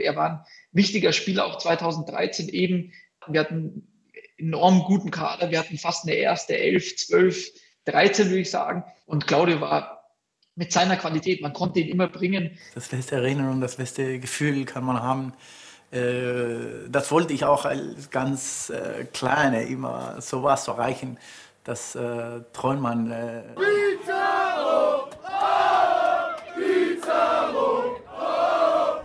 Er war ein wichtiger Spieler auch 2013 eben. Wir hatten einen enorm guten Kader. Wir hatten fast eine erste Elf, zwölf, 13 würde ich sagen. Und Claudio war mit seiner Qualität, man konnte ihn immer bringen. Das beste Erinnerung, das beste Gefühl kann man haben. Äh, das wollte ich auch als ganz äh, Kleine immer sowas erreichen. Das äh, träumt man. Äh Pizarro! Oh! Pizarro! Oh!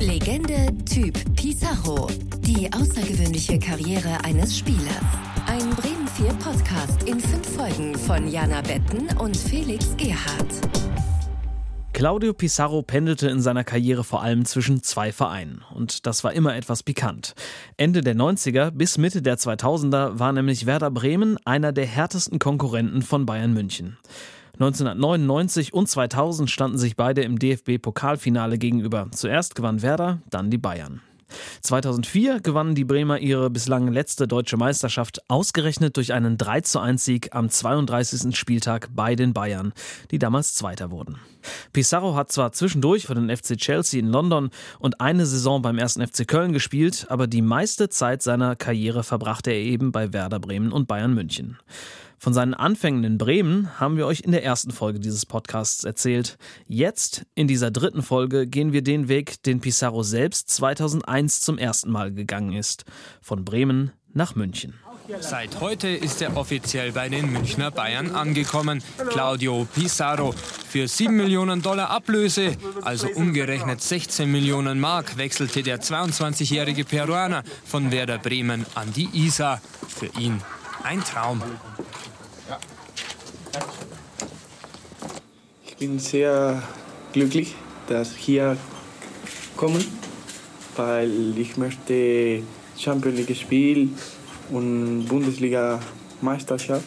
Legende Typ Pizarro. Die außergewöhnliche Karriere eines Spielers. Ein Bremen 4 Podcast in fünf Folgen von Jana Betten und Felix Gerhardt. Claudio Pizarro pendelte in seiner Karriere vor allem zwischen zwei Vereinen und das war immer etwas pikant. Ende der 90er bis Mitte der 2000er war nämlich Werder Bremen einer der härtesten Konkurrenten von Bayern München. 1999 und 2000 standen sich beide im DFB-Pokalfinale gegenüber. Zuerst gewann Werder, dann die Bayern. 2004 gewannen die Bremer ihre bislang letzte deutsche Meisterschaft ausgerechnet durch einen 3:1 Sieg am 32. Spieltag bei den Bayern, die damals Zweiter wurden. Pizarro hat zwar zwischendurch für den FC Chelsea in London und eine Saison beim 1. FC Köln gespielt, aber die meiste Zeit seiner Karriere verbrachte er eben bei Werder Bremen und Bayern München. Von seinen Anfängen in Bremen haben wir euch in der ersten Folge dieses Podcasts erzählt. Jetzt, in dieser dritten Folge, gehen wir den Weg, den Pizarro selbst 2001 zum ersten Mal gegangen ist. Von Bremen nach München. Seit heute ist er offiziell bei den Münchner Bayern angekommen. Claudio Pizarro. Für 7 Millionen Dollar Ablöse, also umgerechnet 16 Millionen Mark, wechselte der 22-jährige Peruaner von Werder Bremen an die Isar. Für ihn ein Traum. Bin sehr glücklich, dass ich hier komme, weil ich möchte Champions League spielen und Bundesliga Meisterschaft.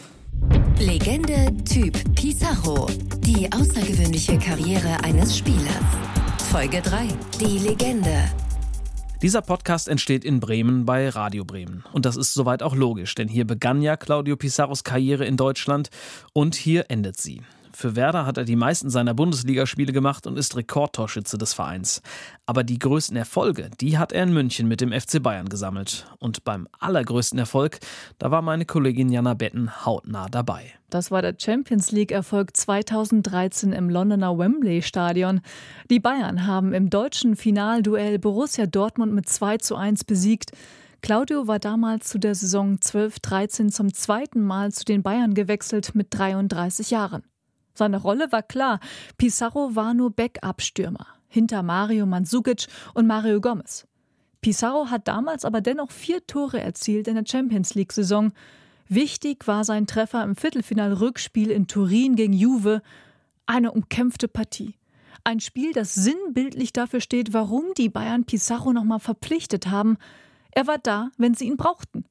Legende Typ Pizarro. Die außergewöhnliche Karriere eines Spielers. Folge 3. Die Legende. Dieser Podcast entsteht in Bremen bei Radio Bremen. Und das ist soweit auch logisch, denn hier begann ja Claudio Pizarros Karriere in Deutschland und hier endet sie. Für Werder hat er die meisten seiner Bundesligaspiele gemacht und ist Rekordtorschütze des Vereins. Aber die größten Erfolge, die hat er in München mit dem FC Bayern gesammelt. Und beim allergrößten Erfolg, da war meine Kollegin Jana Betten hautnah dabei. Das war der Champions League-Erfolg 2013 im Londoner Wembley Stadion. Die Bayern haben im deutschen Finalduell Borussia Dortmund mit 2 zu 1 besiegt. Claudio war damals zu der Saison 12-13 zum zweiten Mal zu den Bayern gewechselt mit 33 Jahren. Seine Rolle war klar. Pizarro war nur Backup-Stürmer. Hinter Mario Mandzukic und Mario Gomez. Pizarro hat damals aber dennoch vier Tore erzielt in der Champions League-Saison. Wichtig war sein Treffer im Viertelfinal-Rückspiel in Turin gegen Juve. Eine umkämpfte Partie. Ein Spiel, das sinnbildlich dafür steht, warum die Bayern Pizarro nochmal verpflichtet haben. Er war da, wenn sie ihn brauchten.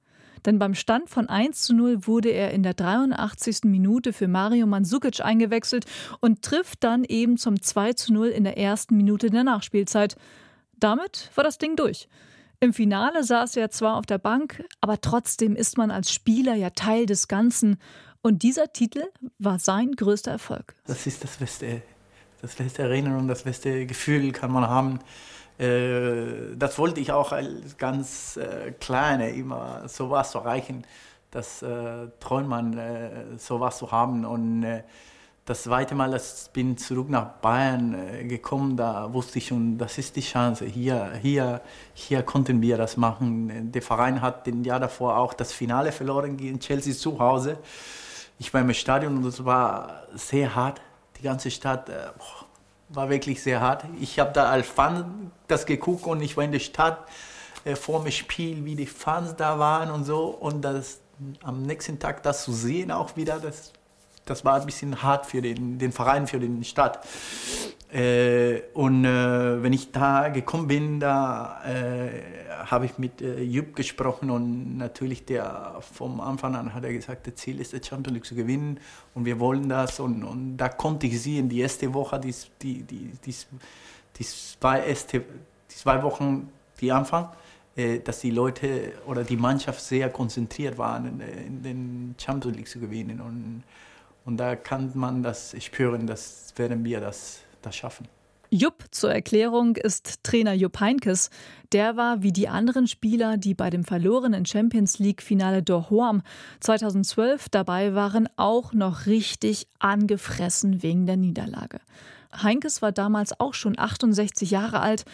Denn beim Stand von 1 zu 0 wurde er in der 83. Minute für Mario Mandzukic eingewechselt und trifft dann eben zum 2 zu 0 in der ersten Minute der Nachspielzeit. Damit war das Ding durch. Im Finale saß er zwar auf der Bank, aber trotzdem ist man als Spieler ja Teil des Ganzen. Und dieser Titel war sein größter Erfolg. Das ist das beste, das beste Erinnerung, das beste Gefühl kann man haben. Äh, das wollte ich auch als ganz äh, Kleine immer sowas erreichen. Das äh, träumt man, äh, sowas zu haben. Und äh, das zweite Mal, als ich bin zurück nach Bayern äh, gekommen, da wusste ich schon, das ist die Chance. Hier, hier, hier konnten wir das machen. Der Verein hat den Jahr davor auch das Finale verloren gegen Chelsea zu Hause. Ich war im Stadion und es war sehr hart. Die ganze Stadt, boah, war wirklich sehr hart. Ich habe da als Fan das geguckt und ich war in der Stadt äh, vor dem Spiel, wie die Fans da waren und so. Und das, am nächsten Tag das zu sehen auch wieder, das, das war ein bisschen hart für den, den Verein, für den Stadt. Äh, und äh, wenn ich da gekommen bin, da äh, habe ich mit äh, Jupp gesprochen und natürlich der vom Anfang an hat er gesagt, das Ziel ist, die Champions League zu gewinnen und wir wollen das. Und, und da konnte ich sehen, die erste Woche, die, die, die, die, die, zwei, erste, die zwei Wochen, die Anfang, äh, dass die Leute oder die Mannschaft sehr konzentriert waren, in, in den Champions League zu gewinnen. Und, und da kann man das spüren, dass werden wir das, das schaffen. Jupp zur Erklärung ist Trainer Jupp Heinkes. Der war wie die anderen Spieler, die bei dem verlorenen Champions League-Finale Dorhoam 2012 dabei waren, auch noch richtig angefressen wegen der Niederlage. Heinkes war damals auch schon 68 Jahre alt.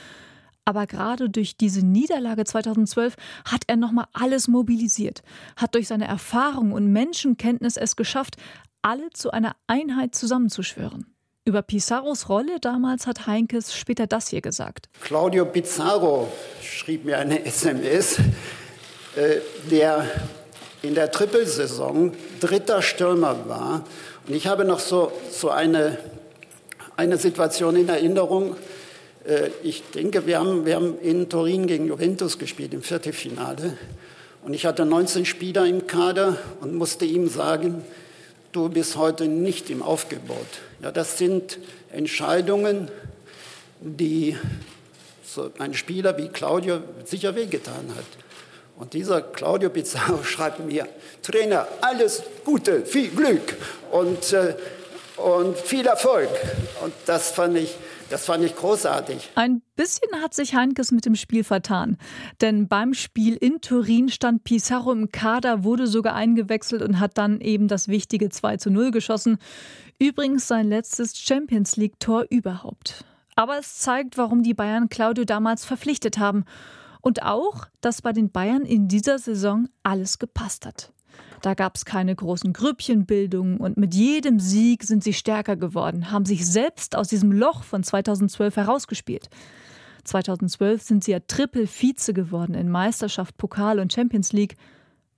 Aber gerade durch diese Niederlage 2012 hat er nochmal alles mobilisiert, hat durch seine Erfahrung und Menschenkenntnis es geschafft, alle zu einer Einheit zusammenzuschwören. Über Pizarros Rolle damals hat Heinkes später das hier gesagt. Claudio Pizarro schrieb mir eine SMS, äh, der in der Trippelsaison dritter Stürmer war. Und ich habe noch so, so eine, eine Situation in Erinnerung. Äh, ich denke, wir haben, wir haben in Turin gegen Juventus gespielt im Viertelfinale. Und ich hatte 19 Spieler im Kader und musste ihm sagen, du bist heute nicht im Aufgebot. Ja, das sind Entscheidungen, die so ein Spieler wie Claudio sicher wehgetan hat. Und dieser Claudio Pizarro schreibt mir, Trainer, alles Gute, viel Glück und, äh, und viel Erfolg. Und das fand ich das fand ich großartig. Ein bisschen hat sich Heinkes mit dem Spiel vertan. Denn beim Spiel in Turin stand Pizarro im Kader, wurde sogar eingewechselt und hat dann eben das wichtige 2 zu 0 geschossen. Übrigens sein letztes Champions League-Tor überhaupt. Aber es zeigt, warum die Bayern Claudio damals verpflichtet haben. Und auch, dass bei den Bayern in dieser Saison alles gepasst hat. Da gab es keine großen Grüppchenbildungen und mit jedem Sieg sind sie stärker geworden, haben sich selbst aus diesem Loch von 2012 herausgespielt. 2012 sind sie ja Triple-Vize geworden in Meisterschaft, Pokal und Champions League.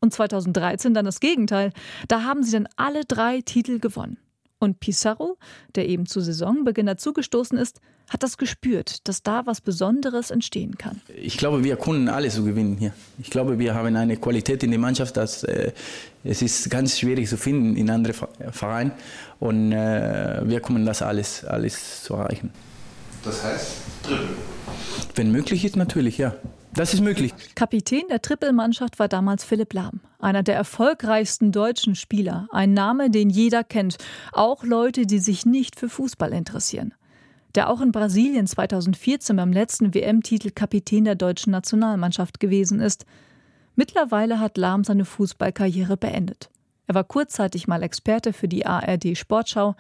Und 2013 dann das Gegenteil. Da haben sie dann alle drei Titel gewonnen. Und Pizarro, der eben zu Saisonbeginn dazugestoßen ist, hat das gespürt, dass da was Besonderes entstehen kann. Ich glaube, wir können alles so gewinnen hier. Ich glaube, wir haben eine Qualität in der Mannschaft, dass äh, es ist ganz schwierig zu finden in anderen Vereinen und äh, wir können das alles, alles zu erreichen. Das heißt Triple? Wenn möglich ist, natürlich, ja. Das ist möglich. Kapitän der Trippelmannschaft war damals Philipp Lahm, einer der erfolgreichsten deutschen Spieler. Ein Name, den jeder kennt, auch Leute, die sich nicht für Fußball interessieren der auch in Brasilien 2014 beim letzten WM-Titel Kapitän der deutschen Nationalmannschaft gewesen ist. Mittlerweile hat Lahm seine Fußballkarriere beendet. Er war kurzzeitig mal Experte für die ARD Sportschau.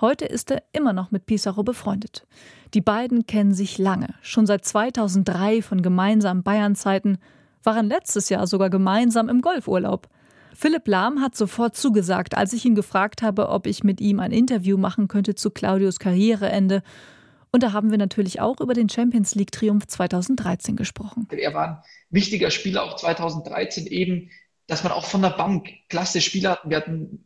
Heute ist er immer noch mit Pizarro befreundet. Die beiden kennen sich lange, schon seit 2003 von gemeinsamen Bayernzeiten, waren letztes Jahr sogar gemeinsam im Golfurlaub. Philipp Lahm hat sofort zugesagt, als ich ihn gefragt habe, ob ich mit ihm ein Interview machen könnte zu Claudius Karriereende. Und da haben wir natürlich auch über den Champions League Triumph 2013 gesprochen. Er war ein wichtiger Spieler auch 2013 eben, dass man auch von der Bank klasse Spieler hatten. Wir hatten einen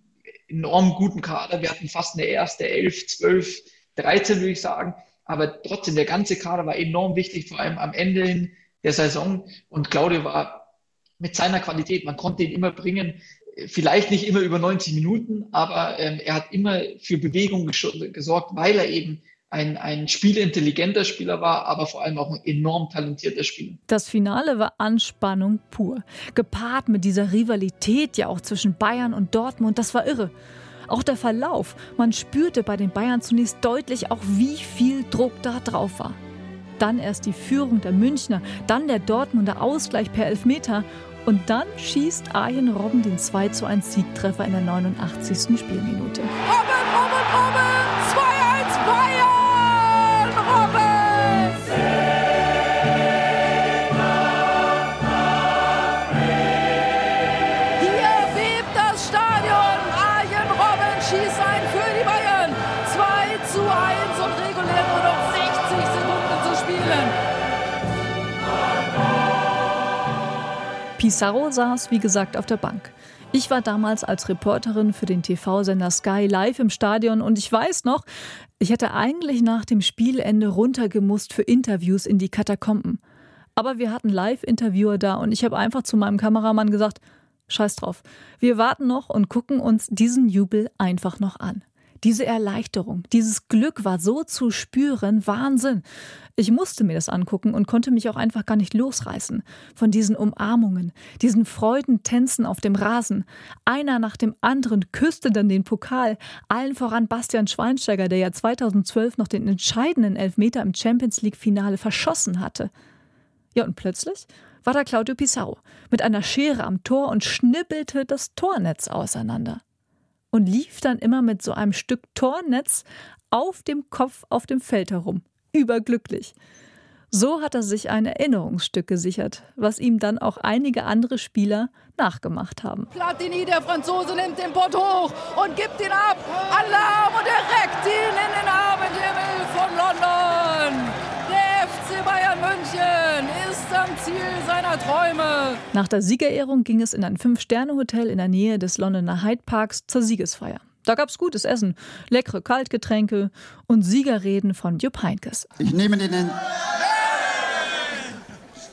enorm guten Kader. Wir hatten fast eine erste 11, 12, 13 würde ich sagen. Aber trotzdem, der ganze Kader war enorm wichtig, vor allem am Ende der Saison. Und Claudio war mit seiner Qualität. Man konnte ihn immer bringen, vielleicht nicht immer über 90 Minuten, aber ähm, er hat immer für Bewegung gesorgt, weil er eben ein, ein spielintelligenter Spieler war, aber vor allem auch ein enorm talentierter Spieler. Das Finale war Anspannung pur. Gepaart mit dieser Rivalität ja auch zwischen Bayern und Dortmund, das war irre. Auch der Verlauf, man spürte bei den Bayern zunächst deutlich auch, wie viel Druck da drauf war. Dann erst die Führung der Münchner, dann der Dortmunder Ausgleich per Elfmeter und dann schießt Arjen Robben den 2 zu 1 Siegtreffer in der 89. Spielminute. Robben, Robben! Pizarro saß, wie gesagt, auf der Bank. Ich war damals als Reporterin für den TV-Sender Sky live im Stadion und ich weiß noch, ich hätte eigentlich nach dem Spielende runtergemusst für Interviews in die Katakomben. Aber wir hatten Live-Interviewer da und ich habe einfach zu meinem Kameramann gesagt, scheiß drauf, wir warten noch und gucken uns diesen Jubel einfach noch an. Diese Erleichterung, dieses Glück war so zu spüren, Wahnsinn. Ich musste mir das angucken und konnte mich auch einfach gar nicht losreißen von diesen Umarmungen, diesen Freudentänzen auf dem Rasen. Einer nach dem anderen küsste dann den Pokal, allen voran Bastian Schweinsteiger, der ja 2012 noch den entscheidenden Elfmeter im Champions League Finale verschossen hatte. Ja, und plötzlich war da Claudio Pissarro mit einer Schere am Tor und schnippelte das Tornetz auseinander und lief dann immer mit so einem Stück Tornetz auf dem Kopf auf dem Feld herum. Überglücklich. So hat er sich ein Erinnerungsstück gesichert, was ihm dann auch einige andere Spieler nachgemacht haben. Platini, der Franzose, nimmt den Pott hoch und gibt ihn ab. Alarm und er reckt ihn in den Abendhimmel von London. Ist am Ziel seiner Träume. Nach der Siegerehrung ging es in ein Fünf-Sterne-Hotel in der Nähe des Londoner Hyde Parks zur Siegesfeier. Da gab es gutes Essen, leckere Kaltgetränke und Siegerreden von Jupp Heynckes. Ich nehme den,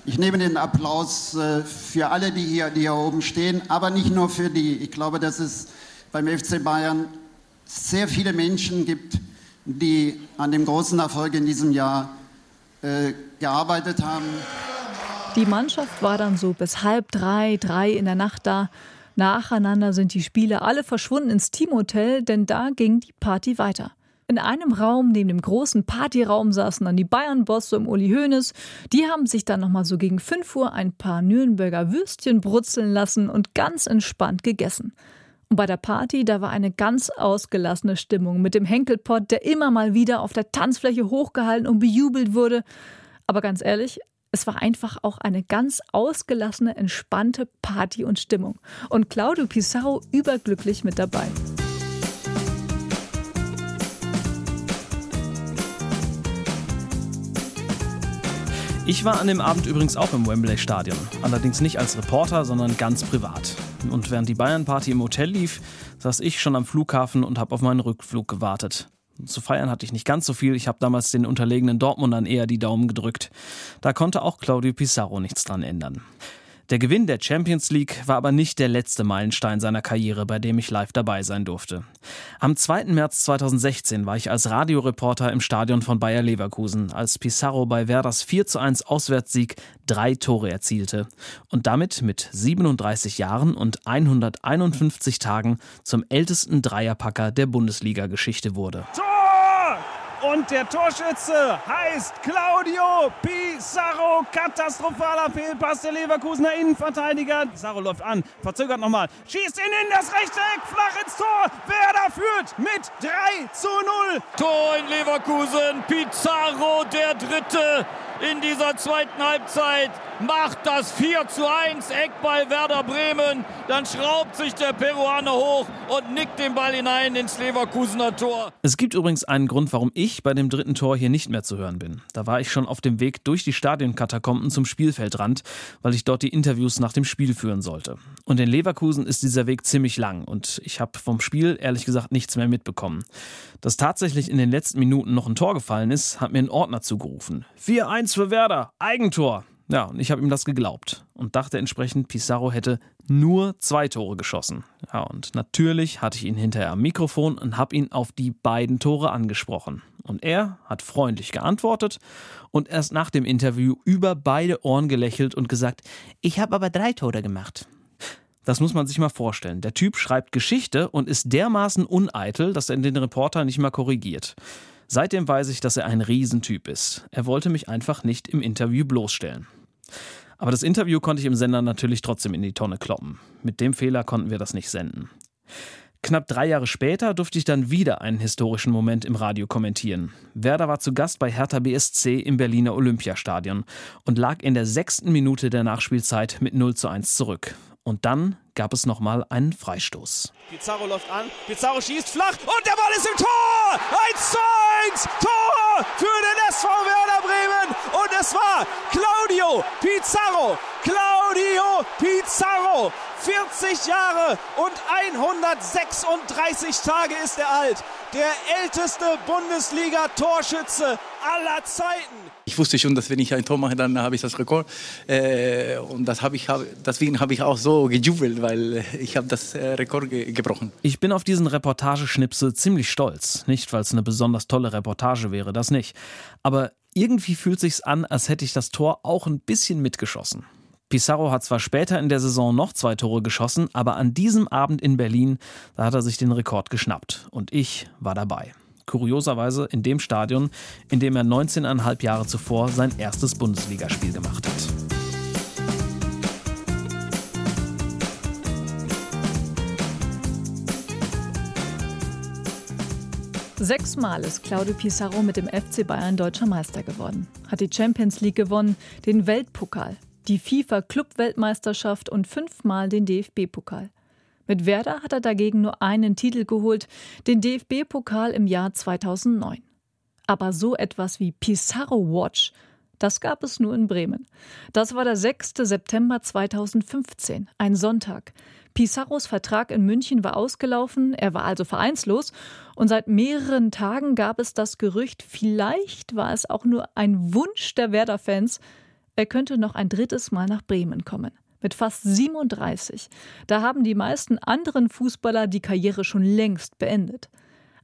ich nehme den Applaus äh, für alle, die hier, die hier oben stehen, aber nicht nur für die. Ich glaube, dass es beim FC Bayern sehr viele Menschen gibt, die an dem großen Erfolg in diesem Jahr äh, gearbeitet haben. Die Mannschaft war dann so bis halb drei, drei in der Nacht da. Nacheinander sind die Spieler alle verschwunden ins Teamhotel, denn da ging die Party weiter. In einem Raum neben dem großen Partyraum saßen dann die Bayern-Bosse um Uli Hoeneß. Die haben sich dann nochmal so gegen 5 Uhr ein paar Nürnberger Würstchen brutzeln lassen und ganz entspannt gegessen. Und bei der Party, da war eine ganz ausgelassene Stimmung mit dem Henkelpott, der immer mal wieder auf der Tanzfläche hochgehalten und bejubelt wurde. Aber ganz ehrlich, es war einfach auch eine ganz ausgelassene, entspannte Party und Stimmung. Und Claudio Pissarro überglücklich mit dabei. Ich war an dem Abend übrigens auch im Wembley Stadion. Allerdings nicht als Reporter, sondern ganz privat. Und während die Bayern-Party im Hotel lief, saß ich schon am Flughafen und habe auf meinen Rückflug gewartet. Zu feiern hatte ich nicht ganz so viel. Ich habe damals den unterlegenen Dortmundern eher die Daumen gedrückt. Da konnte auch Claudio Pizarro nichts dran ändern. Der Gewinn der Champions League war aber nicht der letzte Meilenstein seiner Karriere, bei dem ich live dabei sein durfte. Am 2. März 2016 war ich als Radioreporter im Stadion von Bayer Leverkusen, als Pizarro bei Werders 4 zu 1 Auswärtssieg drei Tore erzielte und damit mit 37 Jahren und 151 Tagen zum ältesten Dreierpacker der Bundesliga-Geschichte wurde. Tor! Und der Torschütze heißt Claudio Pizarro. Katastrophaler Fehlpass der Leverkusener Innenverteidiger. Pizarro läuft an, verzögert nochmal, schießt ihn in das rechte Eck, flach ins Tor. Werder führt mit 3 zu 0. Tor in Leverkusen. Pizarro, der Dritte in dieser zweiten Halbzeit macht das 4 zu 1 Eckball Werder Bremen. Dann schraubt sich der Peruaner hoch und nickt den Ball hinein ins Leverkusener Tor. Es gibt übrigens einen Grund, warum ich bei dem dritten Tor hier nicht mehr zu hören bin. Da war ich schon auf dem Weg durch die Stadionkatakomben zum Spielfeldrand, weil ich dort die Interviews nach dem Spiel führen sollte. Und in Leverkusen ist dieser Weg ziemlich lang und ich habe vom Spiel ehrlich gesagt nichts mehr mitbekommen. Dass tatsächlich in den letzten Minuten noch ein Tor gefallen ist, hat mir ein Ordner zugerufen. 4-1 für Werder, Eigentor. Ja, und ich habe ihm das geglaubt und dachte entsprechend, Pizarro hätte nur zwei Tore geschossen. Ja, und natürlich hatte ich ihn hinterher am Mikrofon und habe ihn auf die beiden Tore angesprochen. Und er hat freundlich geantwortet und erst nach dem Interview über beide Ohren gelächelt und gesagt, ich habe aber drei Tore gemacht. Das muss man sich mal vorstellen. Der Typ schreibt Geschichte und ist dermaßen uneitel, dass er den Reporter nicht mal korrigiert. Seitdem weiß ich, dass er ein Riesentyp ist. Er wollte mich einfach nicht im Interview bloßstellen. Aber das Interview konnte ich im Sender natürlich trotzdem in die Tonne kloppen. Mit dem Fehler konnten wir das nicht senden. Knapp drei Jahre später durfte ich dann wieder einen historischen Moment im Radio kommentieren. Werder war zu Gast bei Hertha BSC im Berliner Olympiastadion und lag in der sechsten Minute der Nachspielzeit mit 0 zu 1 zurück. Und dann gab es nochmal einen Freistoß. Pizarro läuft an, Pizarro schießt flach und der Ball ist im Tor! 1 zu 1! Tor für den SV Werder Bremen! Und es war Claudio Pizarro. Claudio Pizarro. 40 Jahre und 136 Tage ist er alt. Der älteste Bundesliga-Torschütze aller Zeiten. Ich wusste schon, dass wenn ich ein Tor mache, dann habe ich das Rekord. Äh, und das habe ich, deswegen habe ich auch so gejubelt, weil ich habe das äh, Rekord ge gebrochen. Ich bin auf diesen Reportageschnipsel ziemlich stolz. Nicht, weil es eine besonders tolle Reportage wäre, das nicht. Aber irgendwie fühlt sich's an, als hätte ich das Tor auch ein bisschen mitgeschossen. Pizarro hat zwar später in der Saison noch zwei Tore geschossen, aber an diesem Abend in Berlin, da hat er sich den Rekord geschnappt. Und ich war dabei. Kurioserweise in dem Stadion, in dem er 19,5 Jahre zuvor sein erstes Bundesligaspiel gemacht hat. Sechsmal ist Claudio Pizarro mit dem FC Bayern deutscher Meister geworden, hat die Champions League gewonnen, den Weltpokal, die FIFA-Club-Weltmeisterschaft und fünfmal den DFB-Pokal. Mit Werder hat er dagegen nur einen Titel geholt, den DFB-Pokal im Jahr 2009. Aber so etwas wie Pizarro Watch, das gab es nur in Bremen. Das war der 6. September 2015, ein Sonntag. Pizarros Vertrag in München war ausgelaufen, er war also vereinslos und seit mehreren Tagen gab es das Gerücht, vielleicht war es auch nur ein Wunsch der Werder-Fans, er könnte noch ein drittes Mal nach Bremen kommen. Mit fast 37. Da haben die meisten anderen Fußballer die Karriere schon längst beendet.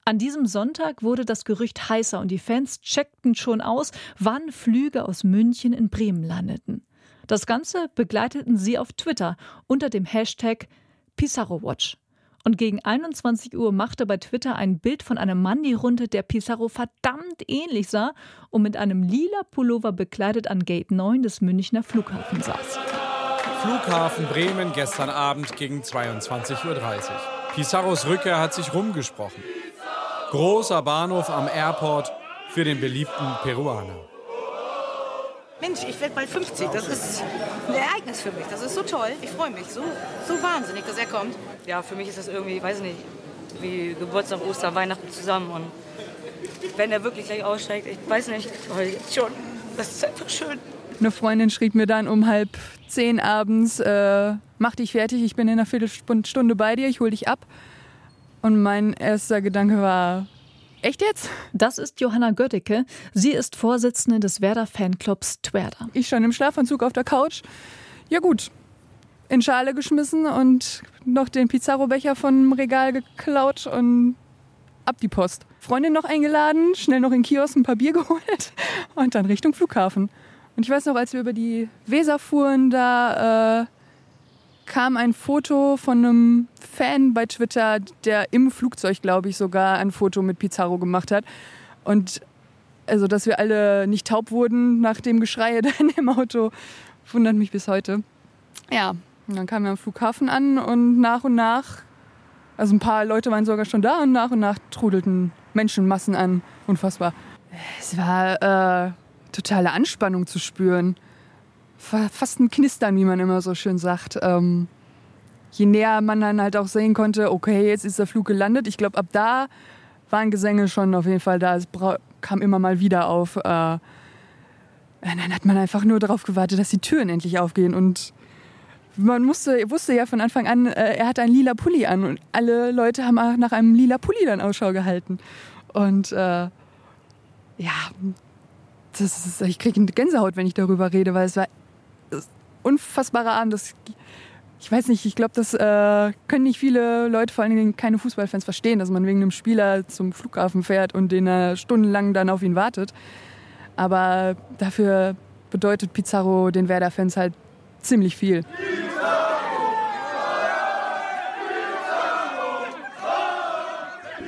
An diesem Sonntag wurde das Gerücht heißer und die Fans checkten schon aus, wann Flüge aus München in Bremen landeten. Das Ganze begleiteten sie auf Twitter unter dem Hashtag PizarroWatch. Und gegen 21 Uhr machte bei Twitter ein Bild von einem Mann die Runde, der Pizarro verdammt ähnlich sah und mit einem lila Pullover bekleidet an Gate 9 des Münchner Flughafens saß. Flughafen Bremen gestern Abend gegen 22.30 Uhr. Pizarros Rückkehr hat sich rumgesprochen. Großer Bahnhof am Airport für den beliebten Peruaner. Mensch, ich werde bald 50. Das ist ein Ereignis für mich. Das ist so toll. Ich freue mich so, so wahnsinnig, dass er kommt. Ja, für mich ist das irgendwie, weiß nicht, wie Geburtstag, Ostern, Weihnachten zusammen. Und wenn er wirklich gleich aussteigt, ich weiß nicht, jetzt schon. Das ist einfach schön. Eine Freundin schrieb mir dann um halb zehn abends, äh, mach dich fertig, ich bin in einer Viertelstunde bei dir, ich hol dich ab. Und mein erster Gedanke war, Echt jetzt? Das ist Johanna Götticke. Sie ist Vorsitzende des Werder-Fanclubs Twerda. Ich stand im Schlafanzug auf der Couch. Ja gut, in Schale geschmissen und noch den Pizarro-Becher vom Regal geklaut und ab die Post. Freundin noch eingeladen, schnell noch in Kiosk ein paar Bier geholt und dann Richtung Flughafen. Und ich weiß noch, als wir über die Weser fuhren, da äh, kam ein Foto von einem Fan bei Twitter, der im Flugzeug, glaube ich, sogar ein Foto mit Pizarro gemacht hat. Und also, dass wir alle nicht taub wurden nach dem Geschrei dann im Auto, wundert mich bis heute. Ja, und dann kamen wir am Flughafen an und nach und nach, also ein paar Leute waren sogar schon da und nach und nach trudelten Menschenmassen an. Unfassbar. Es war äh, totale Anspannung zu spüren fast ein Knistern, wie man immer so schön sagt. Ähm, je näher man dann halt auch sehen konnte, okay, jetzt ist der Flug gelandet. Ich glaube, ab da waren Gesänge schon auf jeden Fall da. Es kam immer mal wieder auf. Äh, dann hat man einfach nur darauf gewartet, dass die Türen endlich aufgehen. Und man musste, wusste ja von Anfang an, äh, er hat einen lila Pulli an. Und alle Leute haben auch nach einem lila Pulli dann Ausschau gehalten. Und äh, ja, das ist, ich kriege eine Gänsehaut, wenn ich darüber rede, weil es war unfassbarer Abend. Das, ich weiß nicht, ich glaube, das äh, können nicht viele Leute, vor allen Dingen keine Fußballfans, verstehen, dass man wegen einem Spieler zum Flughafen fährt und den er stundenlang dann auf ihn wartet. Aber dafür bedeutet Pizarro den Werder-Fans halt ziemlich viel.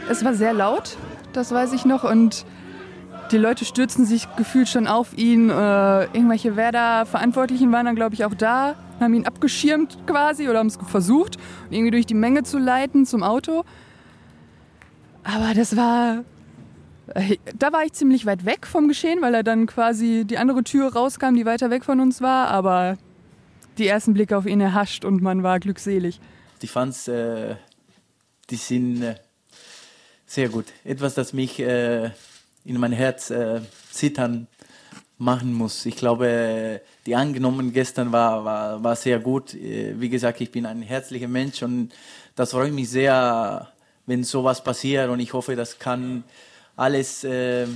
Es war sehr laut, das weiß ich noch. Und die Leute stürzen sich gefühlt schon auf ihn. Äh, irgendwelche Werder-Verantwortlichen waren dann, glaube ich, auch da, haben ihn abgeschirmt quasi oder haben es versucht, irgendwie durch die Menge zu leiten zum Auto. Aber das war. Äh, da war ich ziemlich weit weg vom Geschehen, weil er dann quasi die andere Tür rauskam, die weiter weg von uns war. Aber die ersten Blicke auf ihn erhascht und man war glückselig. Die Fans, äh, die sind äh, sehr gut. Etwas, das mich äh, in mein Herz äh, zittern machen muss. Ich glaube, die Angenommen gestern war, war, war sehr gut. Äh, wie gesagt, ich bin ein herzlicher Mensch und das freut mich sehr, wenn sowas passiert und ich hoffe, das kann alles äh,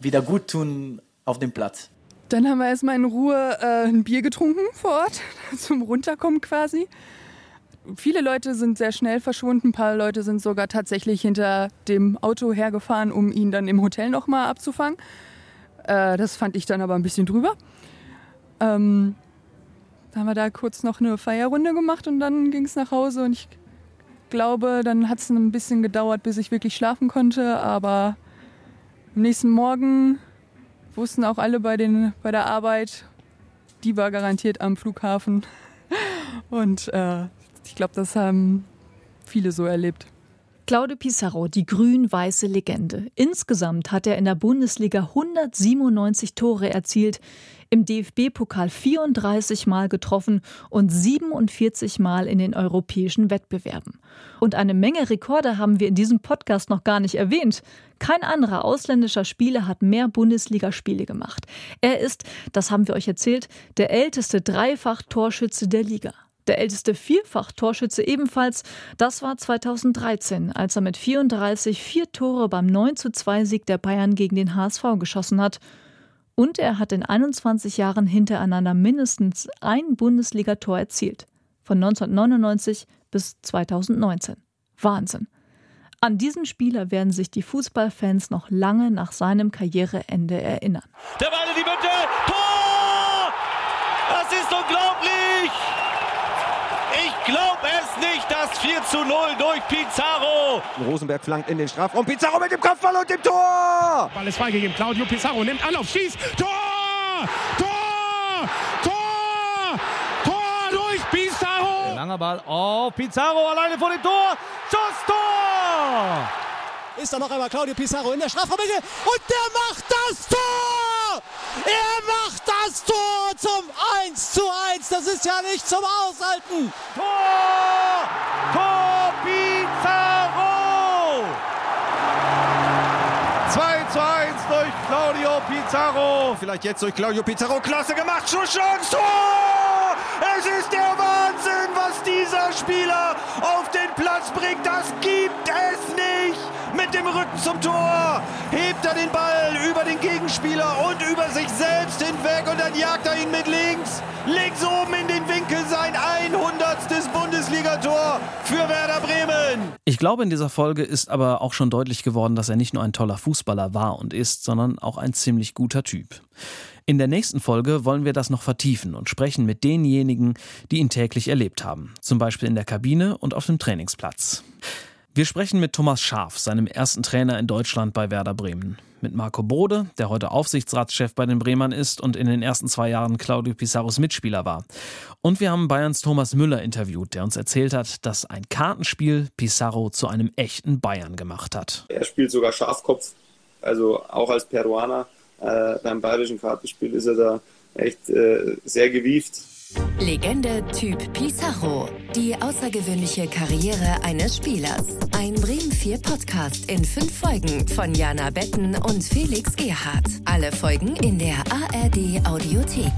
wieder gut tun auf dem Platz. Dann haben wir erstmal in Ruhe äh, ein Bier getrunken vor Ort, zum Runterkommen quasi. Viele Leute sind sehr schnell verschwunden, ein paar Leute sind sogar tatsächlich hinter dem Auto hergefahren, um ihn dann im Hotel nochmal abzufangen. Äh, das fand ich dann aber ein bisschen drüber. Ähm, dann haben wir da kurz noch eine Feierrunde gemacht und dann ging es nach Hause und ich glaube, dann hat es ein bisschen gedauert, bis ich wirklich schlafen konnte, aber am nächsten Morgen wussten auch alle bei, den, bei der Arbeit, die war garantiert am Flughafen. Und äh, ich glaube, das haben viele so erlebt. Claudio Pizarro, die grün-weiße Legende. Insgesamt hat er in der Bundesliga 197 Tore erzielt, im DFB-Pokal 34 Mal getroffen und 47 Mal in den europäischen Wettbewerben. Und eine Menge Rekorde haben wir in diesem Podcast noch gar nicht erwähnt. Kein anderer ausländischer Spieler hat mehr Bundesligaspiele gemacht. Er ist, das haben wir euch erzählt, der älteste Dreifach-Torschütze der Liga. Der älteste Vierfach-Torschütze ebenfalls, das war 2013, als er mit 34 vier Tore beim 9:2 Sieg der Bayern gegen den HSV geschossen hat. Und er hat in 21 Jahren hintereinander mindestens ein Bundesligator erzielt. Von 1999 bis 2019. Wahnsinn. An diesen Spieler werden sich die Fußballfans noch lange nach seinem Karriereende erinnern. Der Ball in die Mitte. Tor! Das ist unglaublich! Ich nicht, das 4 zu 0 durch Pizarro. Rosenberg flankt in den Strafraum. Pizarro mit dem Kopfball und dem Tor! Ball ist freigegeben. Claudio Pizarro nimmt Anlauf, schießt. Tor! Tor! Tor! Tor durch Pizarro! Langer Ball auf Pizarro alleine vor dem Tor. Schuss, Tor! Ist da noch einmal Claudio Pizarro in der Strafraummitte und der macht das Tor! Er macht das Tor zum 1 zu 1. Das ist ja nicht zum Aushalten. Tor! Tor Pizarro! 2 zu 1 durch Claudio Pizarro. Vielleicht jetzt durch Claudio Pizarro. Klasse gemacht. Schusschance. Tor! Es ist der Wahnsinn, was dieser Spieler auf den Platz bringt. Das gibt es nicht. Mit dem Rücken zum Tor hebt er den Ball über den Gegenspieler und über sich selbst hinweg und dann jagt er ihn mit links. Links oben in den Winkel sein 100. Bundesligator für Werder Bremen. Ich glaube, in dieser Folge ist aber auch schon deutlich geworden, dass er nicht nur ein toller Fußballer war und ist, sondern auch ein ziemlich guter Typ. In der nächsten Folge wollen wir das noch vertiefen und sprechen mit denjenigen, die ihn täglich erlebt haben, zum Beispiel in der Kabine und auf dem Trainingsplatz. Wir sprechen mit Thomas Schaf, seinem ersten Trainer in Deutschland bei Werder Bremen. Mit Marco Bode, der heute Aufsichtsratschef bei den Bremern ist und in den ersten zwei Jahren Claudio Pizarros Mitspieler war. Und wir haben Bayerns Thomas Müller interviewt, der uns erzählt hat, dass ein Kartenspiel Pizarro zu einem echten Bayern gemacht hat. Er spielt sogar Schafkopf, also auch als Peruaner. Äh, beim bayerischen Kartenspiel ist er da echt äh, sehr gewieft. Legende Typ Pizarro. Die außergewöhnliche Karriere eines Spielers. Ein Bremen 4 Podcast in fünf Folgen von Jana Betten und Felix Gerhardt. Alle Folgen in der ARD Audiothek.